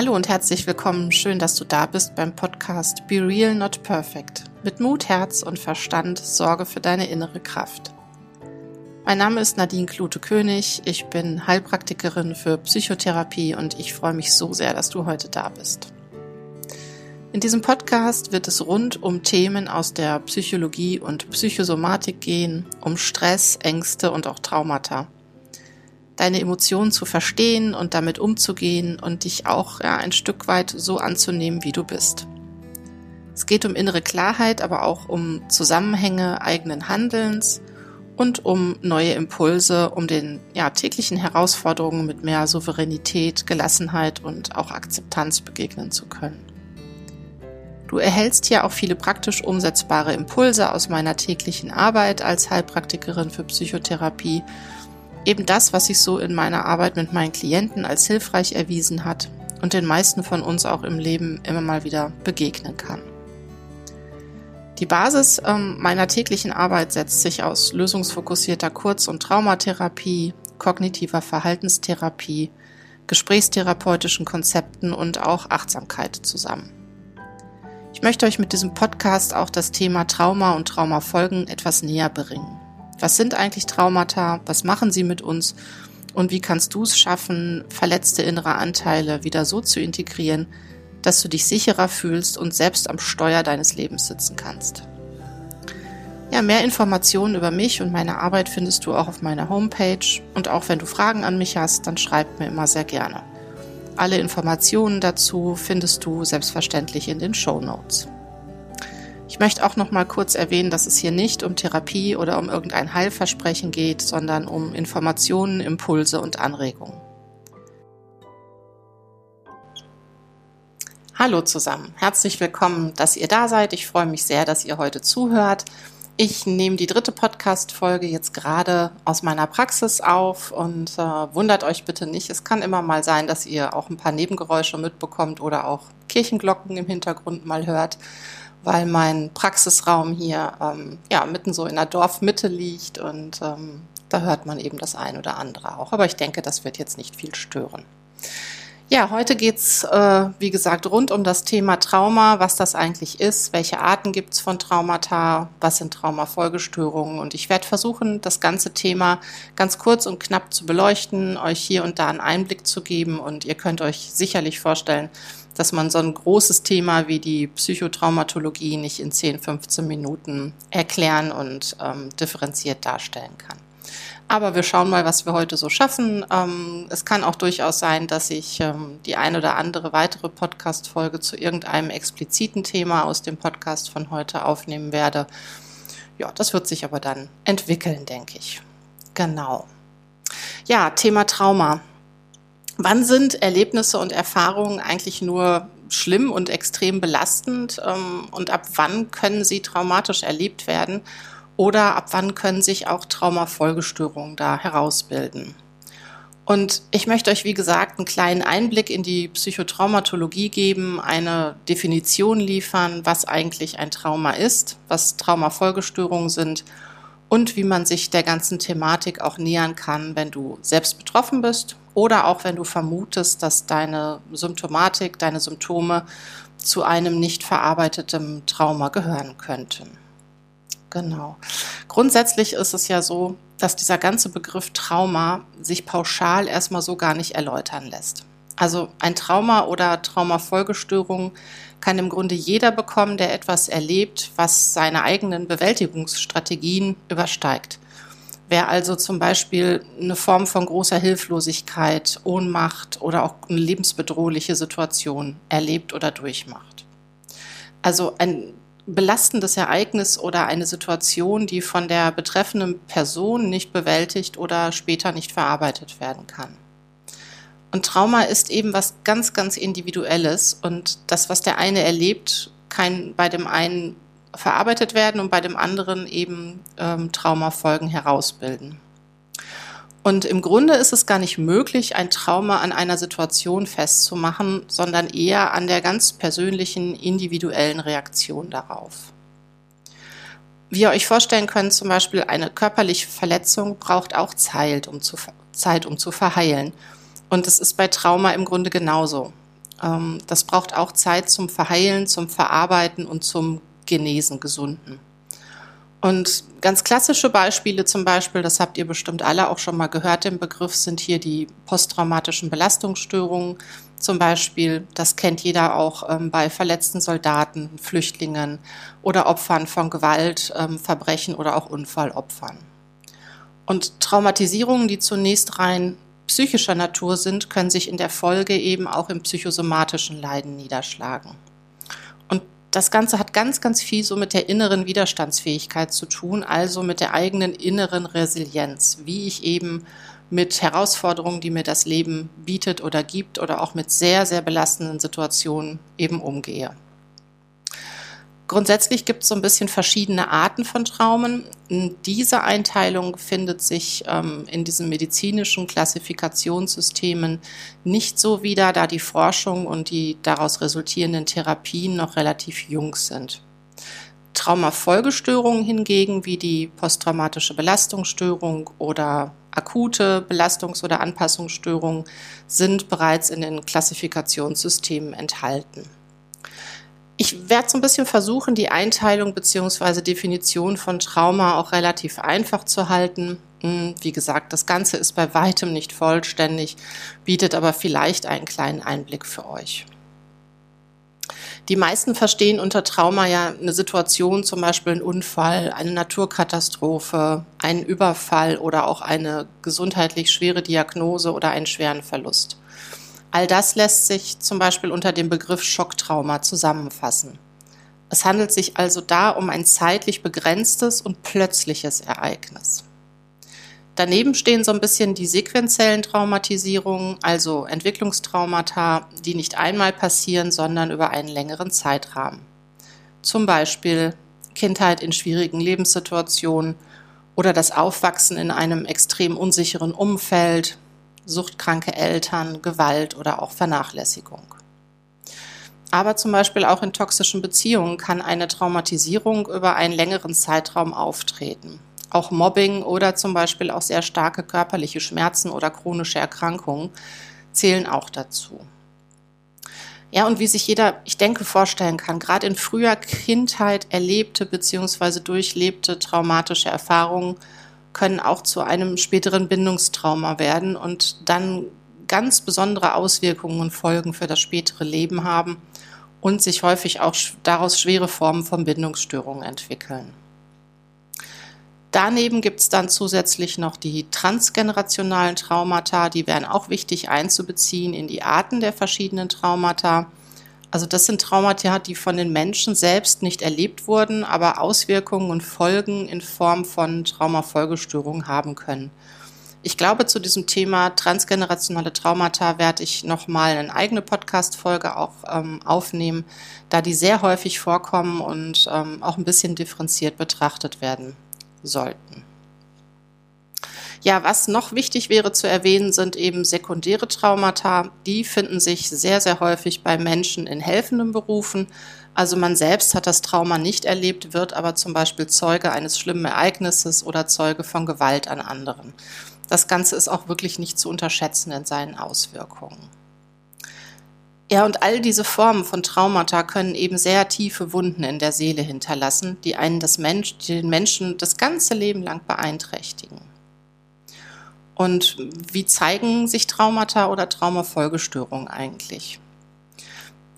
Hallo und herzlich willkommen. Schön, dass du da bist beim Podcast Be Real Not Perfect. Mit Mut, Herz und Verstand sorge für deine innere Kraft. Mein Name ist Nadine Klute-König. Ich bin Heilpraktikerin für Psychotherapie und ich freue mich so sehr, dass du heute da bist. In diesem Podcast wird es rund um Themen aus der Psychologie und Psychosomatik gehen, um Stress, Ängste und auch Traumata deine Emotionen zu verstehen und damit umzugehen und dich auch ja, ein Stück weit so anzunehmen, wie du bist. Es geht um innere Klarheit, aber auch um Zusammenhänge eigenen Handelns und um neue Impulse, um den ja, täglichen Herausforderungen mit mehr Souveränität, Gelassenheit und auch Akzeptanz begegnen zu können. Du erhältst hier auch viele praktisch umsetzbare Impulse aus meiner täglichen Arbeit als Heilpraktikerin für Psychotherapie Eben das, was sich so in meiner Arbeit mit meinen Klienten als hilfreich erwiesen hat und den meisten von uns auch im Leben immer mal wieder begegnen kann. Die Basis ähm, meiner täglichen Arbeit setzt sich aus lösungsfokussierter Kurz- und Traumatherapie, kognitiver Verhaltenstherapie, gesprächstherapeutischen Konzepten und auch Achtsamkeit zusammen. Ich möchte euch mit diesem Podcast auch das Thema Trauma und Traumafolgen etwas näher bringen. Was sind eigentlich Traumata? Was machen sie mit uns? Und wie kannst du es schaffen, verletzte innere Anteile wieder so zu integrieren, dass du dich sicherer fühlst und selbst am Steuer deines Lebens sitzen kannst? Ja, mehr Informationen über mich und meine Arbeit findest du auch auf meiner Homepage. Und auch wenn du Fragen an mich hast, dann schreib mir immer sehr gerne. Alle Informationen dazu findest du selbstverständlich in den Show Notes. Ich möchte auch noch mal kurz erwähnen, dass es hier nicht um Therapie oder um irgendein Heilversprechen geht, sondern um Informationen, Impulse und Anregungen. Hallo zusammen, herzlich willkommen, dass ihr da seid. Ich freue mich sehr, dass ihr heute zuhört. Ich nehme die dritte Podcast-Folge jetzt gerade aus meiner Praxis auf und äh, wundert euch bitte nicht. Es kann immer mal sein, dass ihr auch ein paar Nebengeräusche mitbekommt oder auch Kirchenglocken im Hintergrund mal hört weil mein Praxisraum hier ähm, ja, mitten so in der Dorfmitte liegt und ähm, da hört man eben das ein oder andere auch. Aber ich denke, das wird jetzt nicht viel stören. Ja, heute geht's äh, wie gesagt, rund um das Thema Trauma, was das eigentlich ist, welche Arten gibt's von Traumata, was sind Traumafolgestörungen. Und ich werde versuchen, das ganze Thema ganz kurz und knapp zu beleuchten, euch hier und da einen Einblick zu geben. Und ihr könnt euch sicherlich vorstellen, dass man so ein großes Thema wie die Psychotraumatologie nicht in 10, 15 Minuten erklären und ähm, differenziert darstellen kann. Aber wir schauen mal, was wir heute so schaffen. Ähm, es kann auch durchaus sein, dass ich ähm, die ein oder andere weitere Podcast-Folge zu irgendeinem expliziten Thema aus dem Podcast von heute aufnehmen werde. Ja, das wird sich aber dann entwickeln, denke ich. Genau. Ja, Thema Trauma. Wann sind Erlebnisse und Erfahrungen eigentlich nur schlimm und extrem belastend ähm, und ab wann können sie traumatisch erlebt werden oder ab wann können sich auch Traumafolgestörungen da herausbilden? Und ich möchte euch, wie gesagt, einen kleinen Einblick in die Psychotraumatologie geben, eine Definition liefern, was eigentlich ein Trauma ist, was Traumafolgestörungen sind und wie man sich der ganzen Thematik auch nähern kann, wenn du selbst betroffen bist oder auch wenn du vermutest, dass deine Symptomatik, deine Symptome zu einem nicht verarbeiteten Trauma gehören könnten. Genau. Grundsätzlich ist es ja so, dass dieser ganze Begriff Trauma sich pauschal erstmal so gar nicht erläutern lässt. Also ein Trauma oder Traumafolgestörung kann im Grunde jeder bekommen, der etwas erlebt, was seine eigenen Bewältigungsstrategien übersteigt. Wer also zum Beispiel eine Form von großer Hilflosigkeit, Ohnmacht oder auch eine lebensbedrohliche Situation erlebt oder durchmacht. Also ein belastendes Ereignis oder eine Situation, die von der betreffenden Person nicht bewältigt oder später nicht verarbeitet werden kann. Und Trauma ist eben was ganz, ganz Individuelles und das, was der eine erlebt, kann bei dem einen verarbeitet werden und bei dem anderen eben ähm, Traumafolgen herausbilden. Und im Grunde ist es gar nicht möglich, ein Trauma an einer Situation festzumachen, sondern eher an der ganz persönlichen, individuellen Reaktion darauf. Wie ihr euch vorstellen könnt, zum Beispiel eine körperliche Verletzung braucht auch Zeit, um zu, Zeit, um zu verheilen. Und es ist bei Trauma im Grunde genauso. Ähm, das braucht auch Zeit zum Verheilen, zum Verarbeiten und zum Genesen, Gesunden. Und ganz klassische Beispiele zum Beispiel, das habt ihr bestimmt alle auch schon mal gehört, im Begriff sind hier die posttraumatischen Belastungsstörungen. Zum Beispiel, das kennt jeder auch ähm, bei verletzten Soldaten, Flüchtlingen oder Opfern von Gewalt, ähm, Verbrechen oder auch Unfallopfern. Und Traumatisierungen, die zunächst rein psychischer Natur sind, können sich in der Folge eben auch im psychosomatischen Leiden niederschlagen das Ganze hat ganz, ganz viel so mit der inneren Widerstandsfähigkeit zu tun, also mit der eigenen inneren Resilienz, wie ich eben mit Herausforderungen, die mir das Leben bietet oder gibt oder auch mit sehr, sehr belastenden Situationen eben umgehe. Grundsätzlich gibt es so ein bisschen verschiedene Arten von Traumen. Diese Einteilung findet sich ähm, in diesen medizinischen Klassifikationssystemen nicht so wieder, da die Forschung und die daraus resultierenden Therapien noch relativ jung sind. Traumafolgestörungen hingegen, wie die posttraumatische Belastungsstörung oder akute Belastungs- oder Anpassungsstörungen, sind bereits in den Klassifikationssystemen enthalten. Ich werde so ein bisschen versuchen, die Einteilung bzw. Definition von Trauma auch relativ einfach zu halten. Hm, wie gesagt, das Ganze ist bei weitem nicht vollständig, bietet aber vielleicht einen kleinen Einblick für euch. Die meisten verstehen unter Trauma ja eine Situation, zum Beispiel ein Unfall, eine Naturkatastrophe, einen Überfall oder auch eine gesundheitlich schwere Diagnose oder einen schweren Verlust. All das lässt sich zum Beispiel unter dem Begriff Schocktrauma zusammenfassen. Es handelt sich also da um ein zeitlich begrenztes und plötzliches Ereignis. Daneben stehen so ein bisschen die sequenziellen Traumatisierungen, also Entwicklungstraumata, die nicht einmal passieren, sondern über einen längeren Zeitrahmen. Zum Beispiel Kindheit in schwierigen Lebenssituationen oder das Aufwachsen in einem extrem unsicheren Umfeld, suchtkranke Eltern, Gewalt oder auch Vernachlässigung. Aber zum Beispiel auch in toxischen Beziehungen kann eine Traumatisierung über einen längeren Zeitraum auftreten. Auch Mobbing oder zum Beispiel auch sehr starke körperliche Schmerzen oder chronische Erkrankungen zählen auch dazu. Ja, und wie sich jeder, ich denke, vorstellen kann, gerade in früher Kindheit erlebte bzw. durchlebte traumatische Erfahrungen können auch zu einem späteren Bindungstrauma werden und dann ganz besondere Auswirkungen und Folgen für das spätere Leben haben und sich häufig auch daraus schwere Formen von Bindungsstörungen entwickeln. Daneben gibt es dann zusätzlich noch die transgenerationalen Traumata, die wären auch wichtig einzubeziehen in die Arten der verschiedenen Traumata. Also das sind Traumata, die von den Menschen selbst nicht erlebt wurden, aber Auswirkungen und Folgen in Form von Traumafolgestörungen haben können. Ich glaube, zu diesem Thema transgenerationale Traumata werde ich nochmal eine eigene Podcast-Folge auch ähm, aufnehmen, da die sehr häufig vorkommen und ähm, auch ein bisschen differenziert betrachtet werden sollten. Ja, was noch wichtig wäre zu erwähnen, sind eben sekundäre Traumata. Die finden sich sehr, sehr häufig bei Menschen in helfenden Berufen. Also man selbst hat das Trauma nicht erlebt, wird aber zum Beispiel Zeuge eines schlimmen Ereignisses oder Zeuge von Gewalt an anderen. Das Ganze ist auch wirklich nicht zu unterschätzen in seinen Auswirkungen. Ja, und all diese Formen von Traumata können eben sehr tiefe Wunden in der Seele hinterlassen, die einen das Mensch, den Menschen das ganze Leben lang beeinträchtigen. Und wie zeigen sich Traumata oder Traumafolgestörungen eigentlich?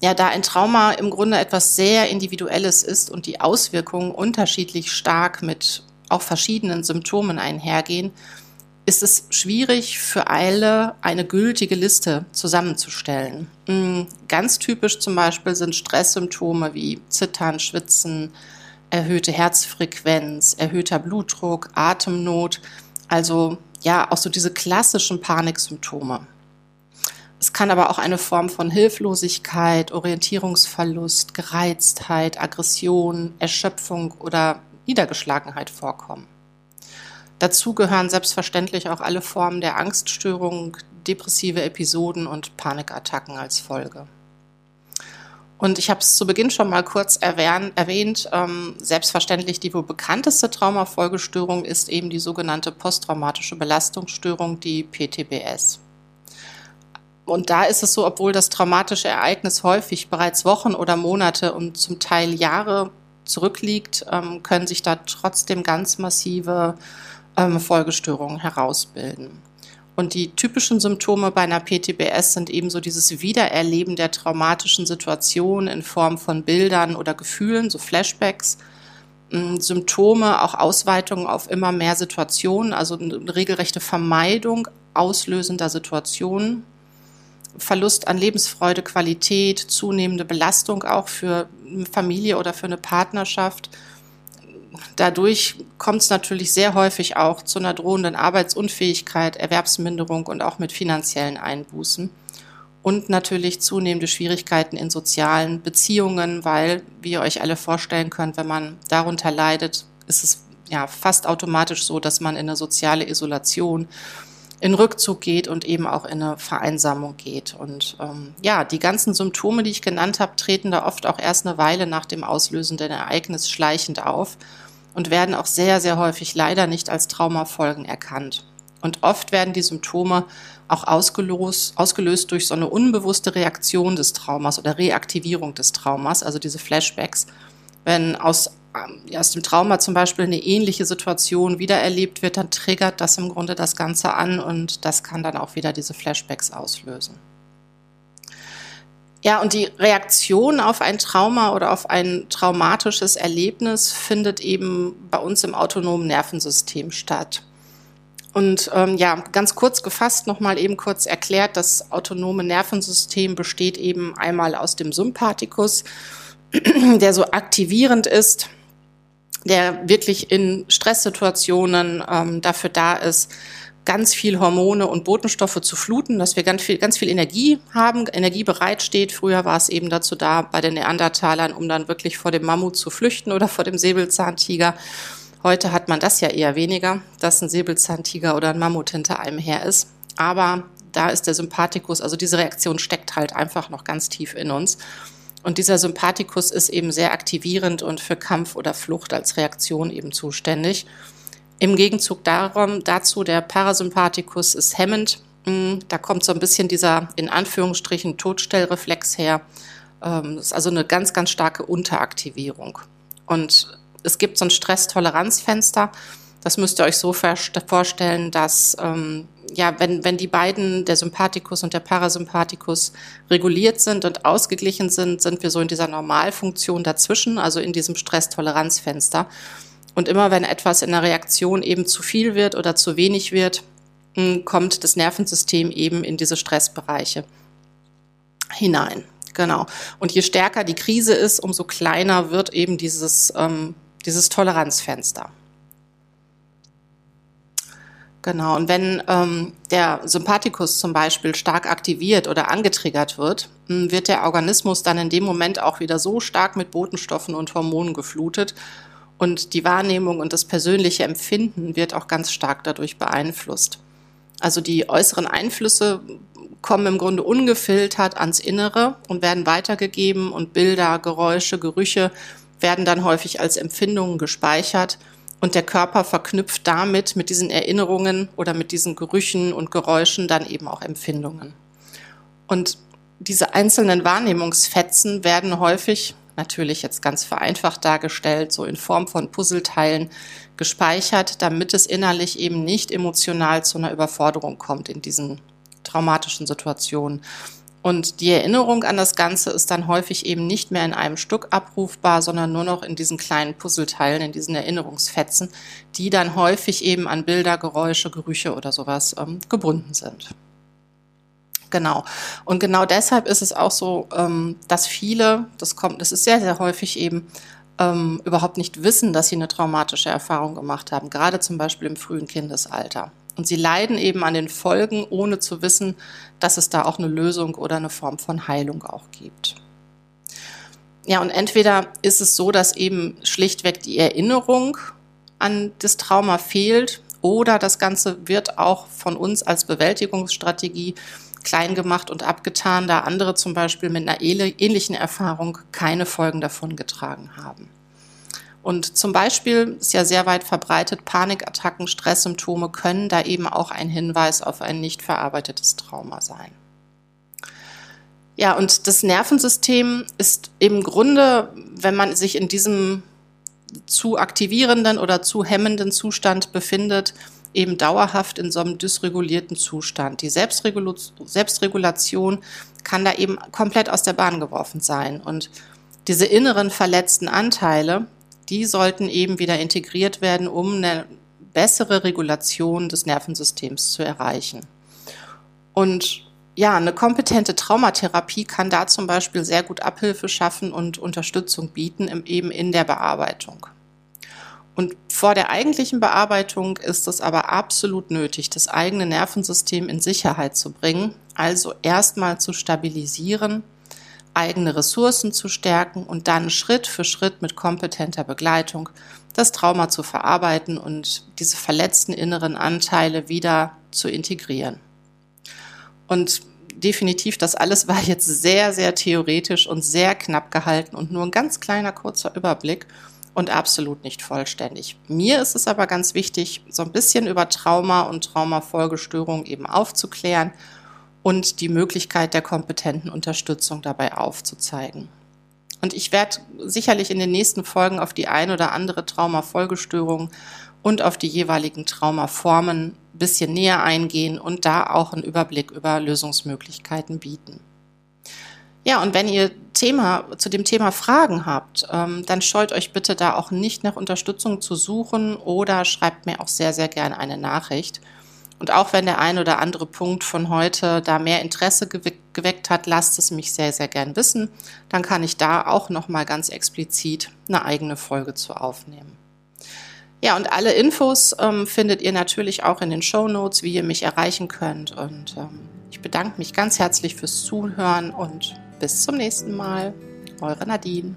Ja, da ein Trauma im Grunde etwas sehr Individuelles ist und die Auswirkungen unterschiedlich stark mit auch verschiedenen Symptomen einhergehen, ist es schwierig für alle eine gültige Liste zusammenzustellen. Hm, ganz typisch zum Beispiel sind Stresssymptome wie Zittern, Schwitzen, erhöhte Herzfrequenz, erhöhter Blutdruck, Atemnot, also ja, auch so diese klassischen Paniksymptome. Es kann aber auch eine Form von Hilflosigkeit, Orientierungsverlust, Gereiztheit, Aggression, Erschöpfung oder Niedergeschlagenheit vorkommen. Dazu gehören selbstverständlich auch alle Formen der Angststörung, depressive Episoden und Panikattacken als Folge. Und ich habe es zu Beginn schon mal kurz erwähnt, ähm, selbstverständlich die wohl bekannteste Traumafolgestörung ist eben die sogenannte posttraumatische Belastungsstörung, die PTBS. und da ist es so, obwohl das traumatische Ereignis häufig bereits Wochen oder Monate und zum Teil Jahre zurückliegt, ähm, können sich da trotzdem ganz massive ähm, Folgestörungen herausbilden. Und die typischen Symptome bei einer PTBS sind ebenso dieses Wiedererleben der traumatischen Situation in Form von Bildern oder Gefühlen, so Flashbacks, ähm, Symptome, auch Ausweitungen auf immer mehr Situationen, also eine regelrechte Vermeidung auslösender Situationen, Verlust an Lebensfreude, Qualität, zunehmende Belastung auch für eine Familie oder für eine Partnerschaft. Dadurch kommt es natürlich sehr häufig auch zu einer drohenden Arbeitsunfähigkeit, Erwerbsminderung und auch mit finanziellen Einbußen. Und natürlich zunehmende Schwierigkeiten in sozialen Beziehungen, weil, wie ihr euch alle vorstellen könnt, wenn man darunter leidet, ist es ja fast automatisch so, dass man in eine soziale Isolation in Rückzug geht und eben auch in eine Vereinsamung geht. Und ähm, ja, die ganzen Symptome, die ich genannt habe, treten da oft auch erst eine Weile nach dem auslösenden Ereignis schleichend auf und werden auch sehr, sehr häufig leider nicht als Traumafolgen erkannt. Und oft werden die Symptome auch ausgelöst, ausgelöst durch so eine unbewusste Reaktion des Traumas oder Reaktivierung des Traumas, also diese Flashbacks. Wenn aus ähm, aus dem Trauma zum Beispiel eine ähnliche Situation wiedererlebt wird, dann triggert das im Grunde das Ganze an und das kann dann auch wieder diese Flashbacks auslösen. Ja, und die Reaktion auf ein Trauma oder auf ein traumatisches Erlebnis findet eben bei uns im autonomen Nervensystem statt. Und ähm, ja, ganz kurz gefasst, nochmal eben kurz erklärt, das autonome Nervensystem besteht eben einmal aus dem Sympathikus, der so aktivierend ist, der wirklich in Stresssituationen ähm, dafür da ist, ganz viel Hormone und Botenstoffe zu fluten, dass wir ganz viel, ganz viel Energie haben, Energie bereitsteht. Früher war es eben dazu da, bei den Neandertalern, um dann wirklich vor dem Mammut zu flüchten oder vor dem Säbelzahntiger. Heute hat man das ja eher weniger, dass ein Säbelzahntiger oder ein Mammut hinter einem her ist. Aber da ist der Sympathikus, also diese Reaktion steckt halt einfach noch ganz tief in uns. Und dieser Sympathikus ist eben sehr aktivierend und für Kampf oder Flucht als Reaktion eben zuständig. Im Gegenzug darum, dazu der Parasympathikus ist hemmend. Mm, da kommt so ein bisschen dieser in Anführungsstrichen Todstellreflex her. Ähm, das ist also eine ganz, ganz starke Unteraktivierung. Und es gibt so ein Stresstoleranzfenster. Das müsst ihr euch so vorstellen, dass ähm, ja, wenn, wenn die beiden, der Sympathikus und der Parasympathikus, reguliert sind und ausgeglichen sind, sind wir so in dieser Normalfunktion dazwischen, also in diesem Stresstoleranzfenster. Und immer wenn etwas in der Reaktion eben zu viel wird oder zu wenig wird, hm, kommt das Nervensystem eben in diese Stressbereiche hinein. Genau. Und je stärker die Krise ist, umso kleiner wird eben dieses, ähm, dieses Toleranzfenster. Genau, und wenn ähm, der Sympathikus zum Beispiel stark aktiviert oder angetriggert wird, hm, wird der Organismus dann in dem Moment auch wieder so stark mit Botenstoffen und Hormonen geflutet und die Wahrnehmung und das persönliche Empfinden wird auch ganz stark dadurch beeinflusst. Also die äußeren Einflüsse kommen im Grunde ungefiltert ans Innere und werden weitergegeben und Bilder, Geräusche, Gerüche werden dann häufig als Empfindungen gespeichert und der Körper verknüpft damit, mit diesen Erinnerungen oder mit diesen Gerüchen und Geräuschen dann eben auch Empfindungen. Und diese einzelnen Wahrnehmungsfetzen werden häufig, natürlich jetzt ganz vereinfacht dargestellt, so in Form von Puzzleteilen gespeichert, damit es innerlich eben nicht emotional zu einer Überforderung kommt in diesen traumatischen Situationen. Und die Erinnerung an das Ganze ist dann häufig eben nicht mehr in einem Stück abrufbar, sondern nur noch in diesen kleinen Puzzleteilen, in diesen Erinnerungsfetzen, die dann häufig eben an Bilder, Geräusche, Gerüche oder sowas ähm, gebunden sind. Genau. Und genau deshalb ist es auch so, ähm, dass viele, das kommt, das ist sehr, sehr häufig eben, ähm, überhaupt nicht wissen, dass sie eine traumatische Erfahrung gemacht haben, gerade zum Beispiel im frühen Kindesalter. Und sie leiden eben an den Folgen, ohne zu wissen, dass es da auch eine Lösung oder eine Form von Heilung auch gibt. Ja, und entweder ist es so, dass eben schlichtweg die Erinnerung an das Trauma fehlt oder das Ganze wird auch von uns als Bewältigungsstrategie klein gemacht und abgetan, da andere zum Beispiel mit einer ähnlichen Erfahrung keine Folgen davon getragen haben. Und zum Beispiel ist ja sehr weit verbreitet, Panikattacken, Stresssymptome können da eben auch ein Hinweis auf ein nicht verarbeitetes Trauma sein. Ja, und das Nervensystem ist im Grunde, wenn man sich in diesem zu aktivierenden oder zu hemmenden Zustand befindet, eben dauerhaft in so einem dysregulierten Zustand. Die Selbstregulation kann da eben komplett aus der Bahn geworfen sein. Und diese inneren verletzten Anteile, die sollten eben wieder integriert werden, um eine bessere Regulation des Nervensystems zu erreichen. Und ja, eine kompetente Traumatherapie kann da zum Beispiel sehr gut Abhilfe schaffen und Unterstützung bieten, eben in der Bearbeitung. Und vor der eigentlichen Bearbeitung ist es aber absolut nötig, das eigene Nervensystem in Sicherheit zu bringen, also erstmal zu stabilisieren, eigene Ressourcen zu stärken und dann Schritt für Schritt mit kompetenter Begleitung das Trauma zu verarbeiten und diese verletzten inneren Anteile wieder zu integrieren. Und definitiv, das alles war jetzt sehr, sehr theoretisch und sehr knapp gehalten und nur ein ganz kleiner kurzer Überblick und absolut nicht vollständig. Mir ist es aber ganz wichtig, so ein bisschen über Trauma und Traumafolgestörung eben aufzuklären und die Möglichkeit der kompetenten Unterstützung dabei aufzuzeigen. Und ich werde sicherlich in den nächsten Folgen auf die ein oder andere Traumafolgestörung und auf die jeweiligen Traumaformen ein bisschen näher eingehen und da auch einen Überblick über Lösungsmöglichkeiten bieten. Ja, und wenn ihr Thema, zu dem Thema Fragen habt, ähm, dann scheut euch bitte da auch nicht nach Unterstützung zu suchen oder schreibt mir auch sehr, sehr gerne eine Nachricht. Und auch wenn der ein oder andere Punkt von heute da mehr Interesse geweckt hat, lasst es mich sehr, sehr gern wissen. Dann kann ich da auch nochmal ganz explizit eine eigene Folge zu aufnehmen. Ja, und alle Infos ähm, findet ihr natürlich auch in den Show Notes, wie ihr mich erreichen könnt. Und ähm, ich bedanke mich ganz herzlich fürs Zuhören und bis zum nächsten Mal. Eure Nadine.